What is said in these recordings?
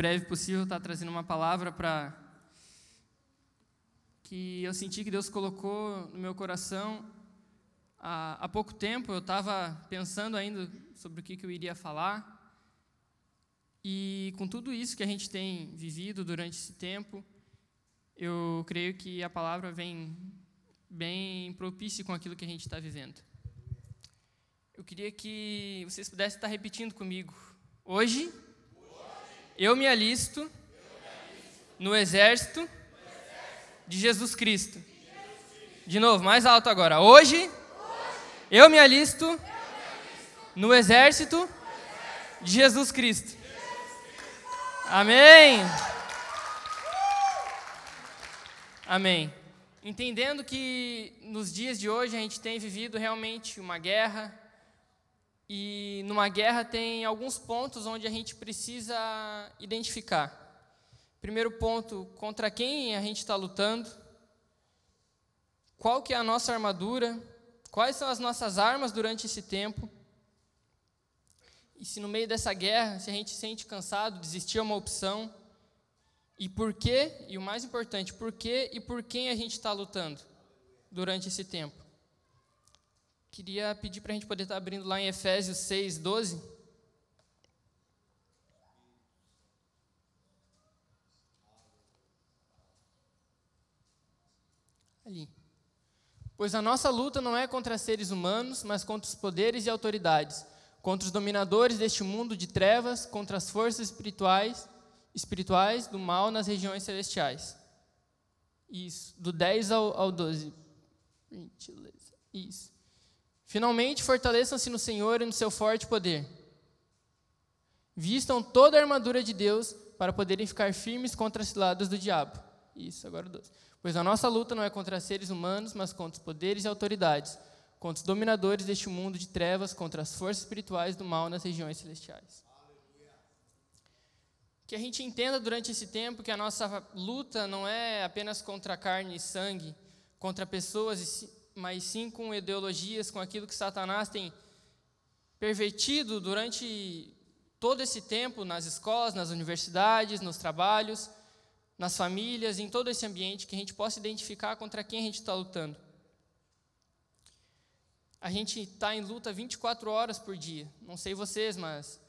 breve possível estar trazendo uma palavra para que eu senti que Deus colocou no meu coração há, há pouco tempo. Eu estava pensando ainda sobre o que, que eu iria falar. E com tudo isso que a gente tem vivido durante esse tempo, eu creio que a palavra vem bem propícia com aquilo que a gente está vivendo. Eu queria que vocês pudessem estar repetindo comigo. Hoje, eu me alisto no exército de Jesus Cristo. De novo, mais alto agora. Hoje, eu me alisto no exército de Jesus Cristo. Amém. Amém. Entendendo que nos dias de hoje a gente tem vivido realmente uma guerra, e numa guerra tem alguns pontos onde a gente precisa identificar. Primeiro ponto, contra quem a gente está lutando, qual que é a nossa armadura, quais são as nossas armas durante esse tempo. E se no meio dessa guerra, se a gente se sente cansado, desistir é uma opção. E por quê, e o mais importante, por quê e por quem a gente está lutando durante esse tempo. Queria pedir para a gente poder estar tá abrindo lá em Efésios 6, 12. ali. Pois a nossa luta não é contra seres humanos, mas contra os poderes e autoridades, contra os dominadores deste mundo de trevas, contra as forças espirituais, espirituais do mal nas regiões celestiais. Isso, do 10 ao, ao 12. Isso. Finalmente, fortaleçam-se no Senhor e no seu forte poder. Vistam toda a armadura de Deus para poderem ficar firmes contra as ciladas do diabo. Isso, agora o 12. Pois a nossa luta não é contra seres humanos, mas contra os poderes e autoridades, contra os dominadores deste mundo de trevas, contra as forças espirituais do mal nas regiões celestiais. Que a gente entenda durante esse tempo que a nossa luta não é apenas contra carne e sangue, contra pessoas, mas sim com ideologias, com aquilo que Satanás tem pervertido durante todo esse tempo nas escolas, nas universidades, nos trabalhos, nas famílias, em todo esse ambiente, que a gente possa identificar contra quem a gente está lutando. A gente está em luta 24 horas por dia. Não sei vocês, mas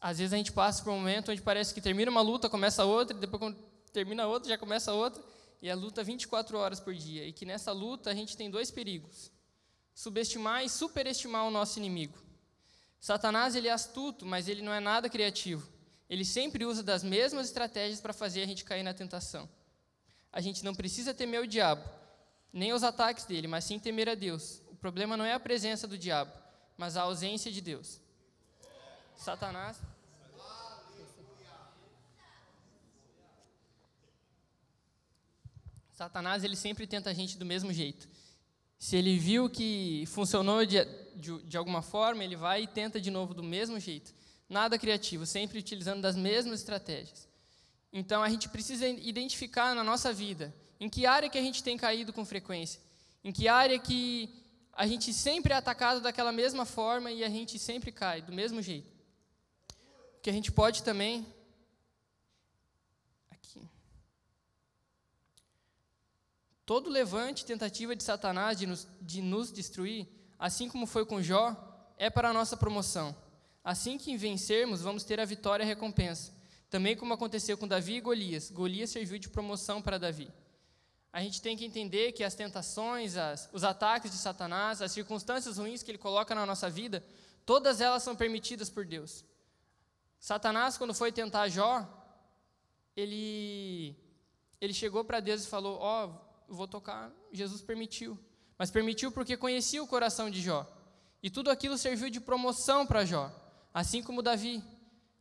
às vezes a gente passa por um momento onde parece que termina uma luta, começa outra, e depois quando termina outra, já começa outra, e a luta 24 horas por dia. E que nessa luta a gente tem dois perigos: subestimar e superestimar o nosso inimigo. Satanás ele é astuto, mas ele não é nada criativo ele sempre usa das mesmas estratégias para fazer a gente cair na tentação. A gente não precisa temer o diabo, nem os ataques dele, mas sim temer a Deus. O problema não é a presença do diabo, mas a ausência de Deus. Satanás. Satanás ele sempre tenta a gente do mesmo jeito. Se ele viu que funcionou de, de, de alguma forma, ele vai e tenta de novo do mesmo jeito nada criativo, sempre utilizando das mesmas estratégias. Então a gente precisa identificar na nossa vida em que área que a gente tem caído com frequência, em que área que a gente sempre é atacado daquela mesma forma e a gente sempre cai do mesmo jeito. Que a gente pode também aqui todo levante tentativa de Satanás de nos, de nos destruir, assim como foi com Jó, é para a nossa promoção. Assim que vencermos, vamos ter a vitória e a recompensa. Também como aconteceu com Davi e Golias. Golias serviu de promoção para Davi. A gente tem que entender que as tentações, as, os ataques de Satanás, as circunstâncias ruins que ele coloca na nossa vida, todas elas são permitidas por Deus. Satanás, quando foi tentar Jó, ele, ele chegou para Deus e falou: Ó, oh, vou tocar. Jesus permitiu. Mas permitiu porque conhecia o coração de Jó. E tudo aquilo serviu de promoção para Jó. Assim como Davi.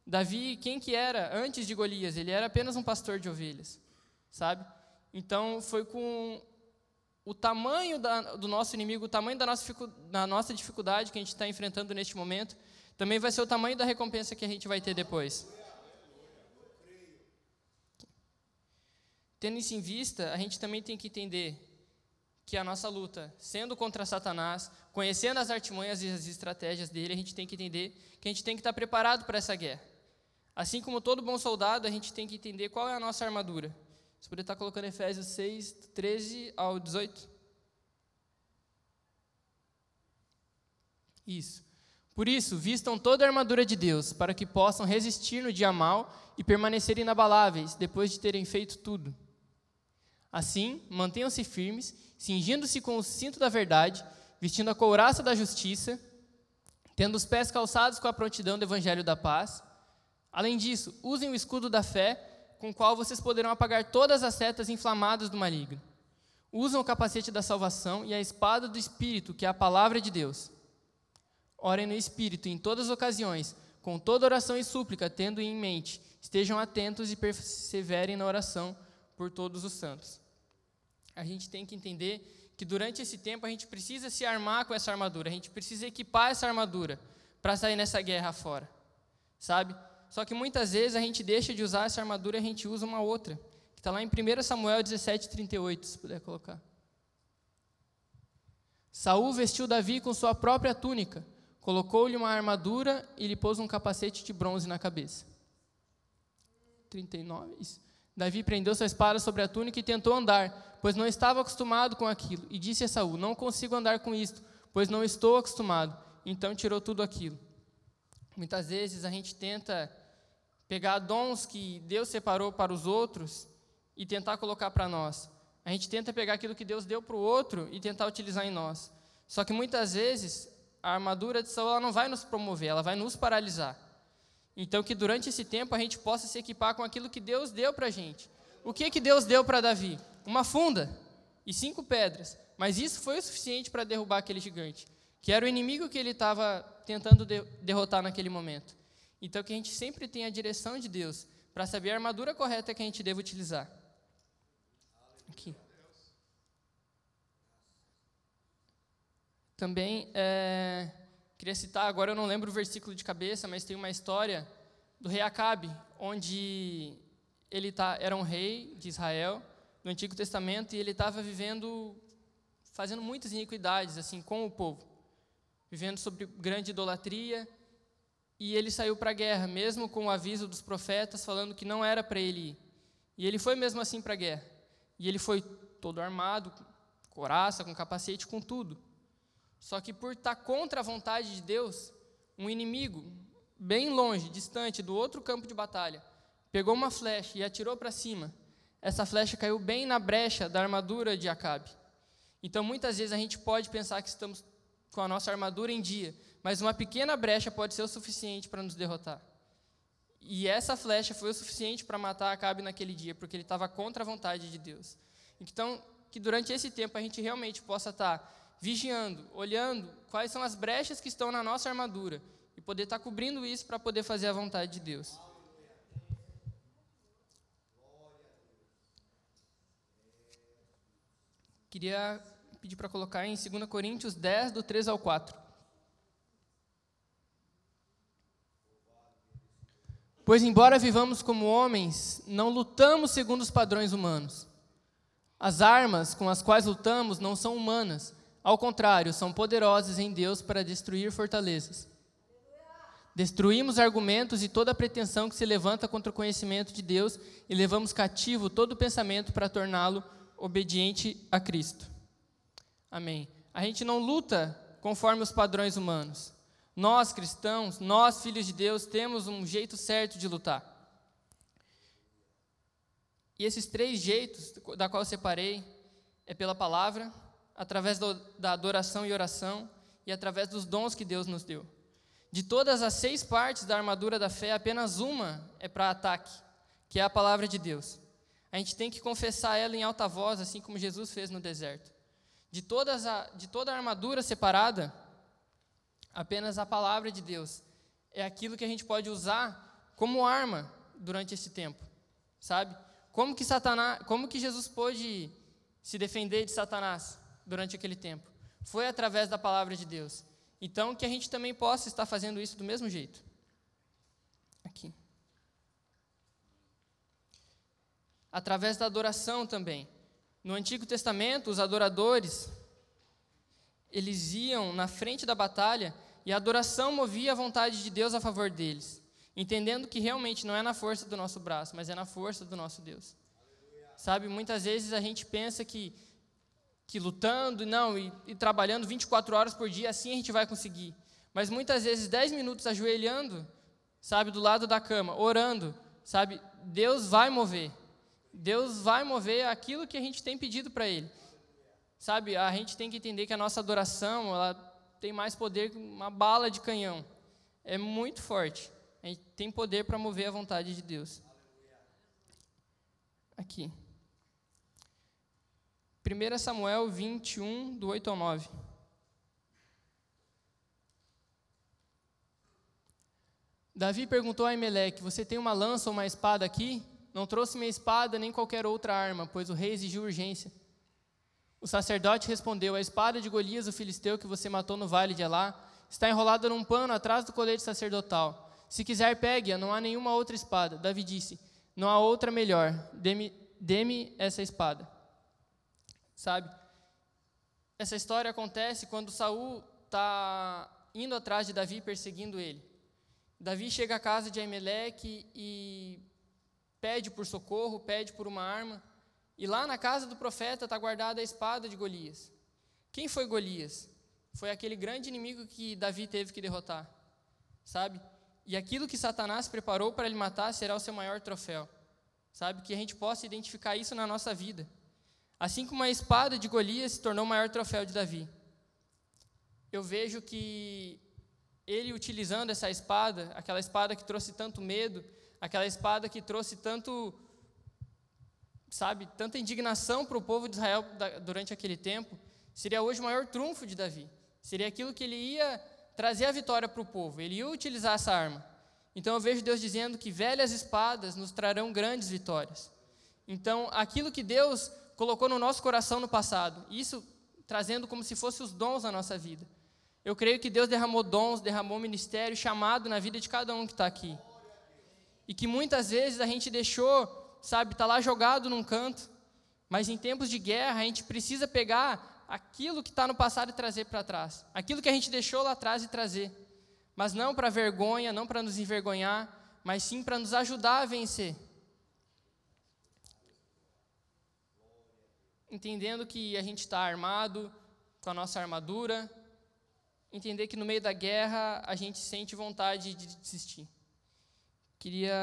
Davi, quem que era antes de Golias? Ele era apenas um pastor de ovelhas, sabe? Então foi com o tamanho da, do nosso inimigo, o tamanho da nossa, da nossa dificuldade que a gente está enfrentando neste momento, também vai ser o tamanho da recompensa que a gente vai ter depois. Tendo isso em vista, a gente também tem que entender que a nossa luta, sendo contra Satanás, conhecendo as artimanhas e as estratégias dele, a gente tem que entender que a gente tem que estar preparado para essa guerra. Assim como todo bom soldado, a gente tem que entender qual é a nossa armadura. Você poderia estar colocando Efésios 6, 13 ao 18? Isso. Por isso, vistam toda a armadura de Deus, para que possam resistir no dia mal e permanecer inabaláveis, depois de terem feito tudo. Assim, mantenham-se firmes, cingindo-se com o cinto da verdade, vestindo a couraça da justiça, tendo os pés calçados com a prontidão do evangelho da paz. Além disso, usem o escudo da fé, com o qual vocês poderão apagar todas as setas inflamadas do maligno. Usam o capacete da salvação e a espada do Espírito, que é a palavra de Deus. Orem no Espírito em todas as ocasiões, com toda oração e súplica, tendo em mente, estejam atentos e perseverem na oração por todos os santos. A gente tem que entender que durante esse tempo a gente precisa se armar com essa armadura, a gente precisa equipar essa armadura para sair nessa guerra fora, sabe? Só que muitas vezes a gente deixa de usar essa armadura e a gente usa uma outra, que está lá em 1 Samuel 17, 38, se puder colocar. Saul vestiu Davi com sua própria túnica, colocou-lhe uma armadura e lhe pôs um capacete de bronze na cabeça. 39. Isso. Davi prendeu sua espada sobre a túnica e tentou andar, pois não estava acostumado com aquilo. E disse a Saul: Não consigo andar com isto, pois não estou acostumado. Então tirou tudo aquilo. Muitas vezes a gente tenta pegar dons que Deus separou para os outros e tentar colocar para nós. A gente tenta pegar aquilo que Deus deu para o outro e tentar utilizar em nós. Só que muitas vezes a armadura de Saul não vai nos promover, ela vai nos paralisar. Então, que durante esse tempo a gente possa se equipar com aquilo que Deus deu para a gente. O que, que Deus deu para Davi? Uma funda e cinco pedras. Mas isso foi o suficiente para derrubar aquele gigante, que era o inimigo que ele estava tentando de derrotar naquele momento. Então, que a gente sempre tenha a direção de Deus para saber a armadura correta que a gente deve utilizar. Aqui. Também é, queria citar, agora eu não lembro o versículo de cabeça, mas tem uma história do rei Acabe, onde ele tá, era um rei de Israel no Antigo Testamento e ele estava vivendo, fazendo muitas iniquidades assim com o povo, vivendo sobre grande idolatria. E ele saiu para a guerra, mesmo com o aviso dos profetas falando que não era para ele ir. E ele foi mesmo assim para a guerra. E ele foi todo armado, coraça, com capacete, com tudo. Só que por estar contra a vontade de Deus, um inimigo, bem longe, distante, do outro campo de batalha, pegou uma flecha e atirou para cima. Essa flecha caiu bem na brecha da armadura de Acabe. Então, muitas vezes a gente pode pensar que estamos com a nossa armadura em dia, mas uma pequena brecha pode ser o suficiente para nos derrotar. E essa flecha foi o suficiente para matar Acabe naquele dia, porque ele estava contra a vontade de Deus. Então, que durante esse tempo a gente realmente possa estar vigiando, olhando quais são as brechas que estão na nossa armadura e poder estar cobrindo isso para poder fazer a vontade de Deus. Queria pedir para colocar em 2 Coríntios 10, do 3 ao 4. Pois, embora vivamos como homens, não lutamos segundo os padrões humanos. As armas com as quais lutamos não são humanas, ao contrário, são poderosos em Deus para destruir fortalezas. Destruímos argumentos e toda pretensão que se levanta contra o conhecimento de Deus e levamos cativo todo pensamento para torná-lo obediente a Cristo. Amém. A gente não luta conforme os padrões humanos. Nós, cristãos, nós, filhos de Deus, temos um jeito certo de lutar. E esses três jeitos, da qual eu separei, é pela palavra, através do, da adoração e oração e através dos dons que Deus nos deu. De todas as seis partes da armadura da fé, apenas uma é para ataque, que é a palavra de Deus. A gente tem que confessar ela em alta voz, assim como Jesus fez no deserto. De, todas a, de toda a armadura separada, apenas a palavra de Deus é aquilo que a gente pode usar como arma durante esse tempo, sabe? Como que Satanás, como que Jesus pôde se defender de Satanás? Durante aquele tempo. Foi através da palavra de Deus. Então, que a gente também possa estar fazendo isso do mesmo jeito. Aqui. Através da adoração também. No Antigo Testamento, os adoradores, eles iam na frente da batalha e a adoração movia a vontade de Deus a favor deles. entendendo que realmente não é na força do nosso braço, mas é na força do nosso Deus. Sabe, muitas vezes a gente pensa que, que lutando não, e, e trabalhando 24 horas por dia, assim a gente vai conseguir. Mas muitas vezes 10 minutos ajoelhando, sabe, do lado da cama, orando, sabe, Deus vai mover. Deus vai mover aquilo que a gente tem pedido para Ele. Sabe, a gente tem que entender que a nossa adoração, ela tem mais poder que uma bala de canhão. É muito forte. A gente tem poder para mover a vontade de Deus. Aqui. 1 Samuel 21, do 8 ao 9. Davi perguntou a Emelec: Você tem uma lança ou uma espada aqui? Não trouxe minha espada nem qualquer outra arma, pois o rei exigiu urgência. O sacerdote respondeu: A espada de Golias, o filisteu que você matou no vale de Elá, está enrolada num pano atrás do colete sacerdotal. Se quiser, pegue-a, não há nenhuma outra espada. Davi disse: Não há outra melhor. Dê-me dê essa espada. Sabe? Essa história acontece quando Saul está indo atrás de Davi, perseguindo ele. Davi chega à casa de Aimeleque e pede por socorro, pede por uma arma. E lá na casa do profeta está guardada a espada de Golias. Quem foi Golias? Foi aquele grande inimigo que Davi teve que derrotar, sabe? E aquilo que Satanás preparou para ele matar será o seu maior troféu, sabe? Que a gente possa identificar isso na nossa vida. Assim como a espada de Golias se tornou o maior troféu de Davi. Eu vejo que ele utilizando essa espada, aquela espada que trouxe tanto medo, aquela espada que trouxe tanto sabe, tanta indignação para o povo de Israel durante aquele tempo, seria hoje o maior trunfo de Davi. Seria aquilo que ele ia trazer a vitória para o povo, ele ia utilizar essa arma. Então eu vejo Deus dizendo que velhas espadas nos trarão grandes vitórias. Então, aquilo que Deus colocou no nosso coração no passado, isso trazendo como se fossem os dons na nossa vida. Eu creio que Deus derramou dons, derramou ministério, chamado na vida de cada um que está aqui. E que muitas vezes a gente deixou sabe, está lá jogado num canto. Mas em tempos de guerra, a gente precisa pegar aquilo que está no passado e trazer para trás. Aquilo que a gente deixou lá atrás e trazer. Mas não para vergonha, não para nos envergonhar, mas sim para nos ajudar a vencer. Entendendo que a gente está armado com a nossa armadura, entender que no meio da guerra a gente sente vontade de desistir. Queria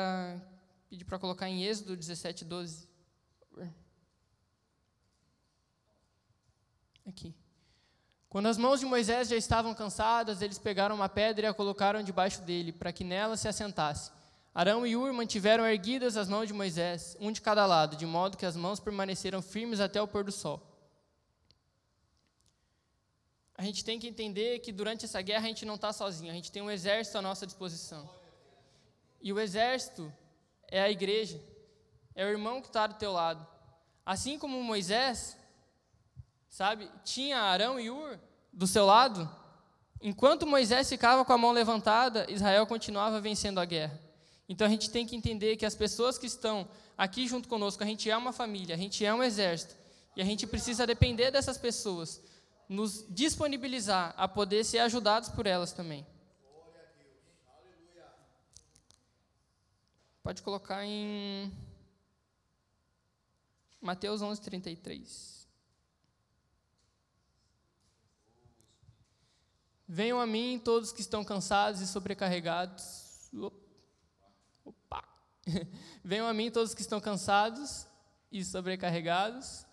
pedir para colocar em Êxodo 17, 12. Aqui. Quando as mãos de Moisés já estavam cansadas, eles pegaram uma pedra e a colocaram debaixo dele, para que nela se assentasse. Arão e Ur mantiveram erguidas as mãos de Moisés, um de cada lado, de modo que as mãos permaneceram firmes até o pôr do sol. A gente tem que entender que durante essa guerra a gente não está sozinho, a gente tem um exército à nossa disposição. E o exército é a igreja, é o irmão que está do teu lado. Assim como Moisés, sabe, tinha Arão e Ur do seu lado, enquanto Moisés ficava com a mão levantada, Israel continuava vencendo a guerra. Então a gente tem que entender que as pessoas que estão aqui junto conosco, a gente é uma família, a gente é um exército, e a gente precisa depender dessas pessoas, nos disponibilizar a poder ser ajudados por elas também. Pode colocar em Mateus 11, 33. Venham a mim todos que estão cansados e sobrecarregados. Opa! Venham a mim todos que estão cansados e sobrecarregados.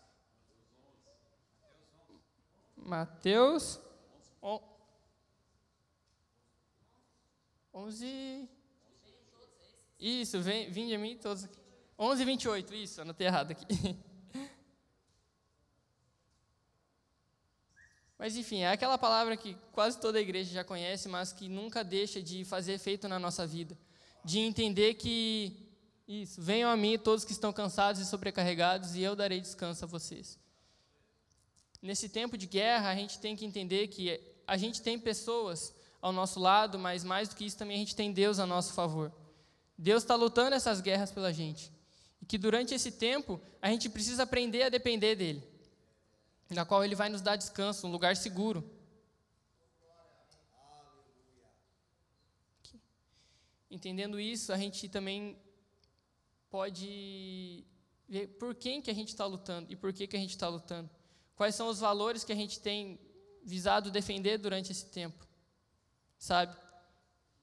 Mateus 11. Isso, vem, vim de mim todos aqui. 11 e 28, isso, anotei errado aqui. Mas enfim, é aquela palavra que quase toda a igreja já conhece, mas que nunca deixa de fazer efeito na nossa vida. De entender que, isso, venham a mim todos que estão cansados e sobrecarregados, e eu darei descanso a vocês. Nesse tempo de guerra, a gente tem que entender que a gente tem pessoas ao nosso lado, mas mais do que isso também a gente tem Deus a nosso favor. Deus está lutando essas guerras pela gente. E que durante esse tempo a gente precisa aprender a depender dele, na qual ele vai nos dar descanso, um lugar seguro. Entendendo isso, a gente também pode ver por quem que a gente está lutando e por que, que a gente está lutando. Quais são os valores que a gente tem visado defender durante esse tempo, sabe?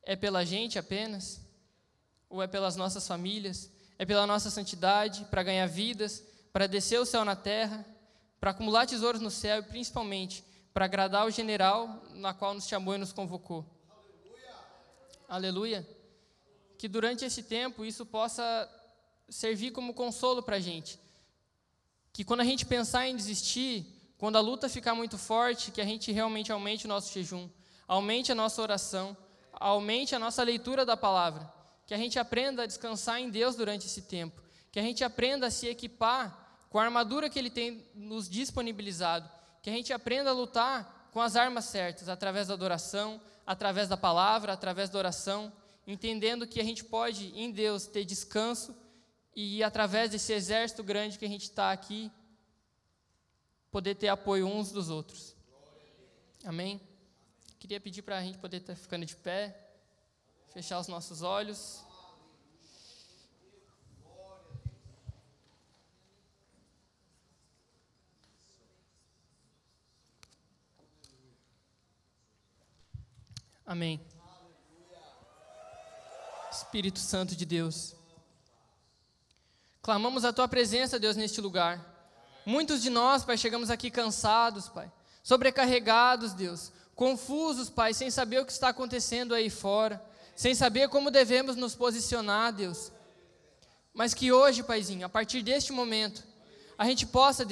É pela gente apenas? Ou é pelas nossas famílias? É pela nossa santidade, para ganhar vidas, para descer o céu na terra, para acumular tesouros no céu e principalmente para agradar o general na qual nos chamou e nos convocou. Aleluia. Aleluia. Que durante esse tempo isso possa servir como consolo para a gente. Que quando a gente pensar em desistir, quando a luta ficar muito forte, que a gente realmente aumente o nosso jejum, aumente a nossa oração, aumente a nossa leitura da palavra, que a gente aprenda a descansar em Deus durante esse tempo, que a gente aprenda a se equipar com a armadura que Ele tem nos disponibilizado, que a gente aprenda a lutar com as armas certas, através da adoração, através da palavra, através da oração, entendendo que a gente pode, em Deus, ter descanso e, através desse exército grande que a gente está aqui, poder ter apoio uns dos outros. Amém? Queria pedir para a gente poder estar ficando de pé, fechar os nossos olhos. Amém. Espírito Santo de Deus. Clamamos a tua presença, Deus, neste lugar. Muitos de nós, Pai, chegamos aqui cansados, Pai, sobrecarregados, Deus, confusos, Pai, sem saber o que está acontecendo aí fora, sem saber como devemos nos posicionar, Deus. Mas que hoje, Paizinho, a partir deste momento, a gente possa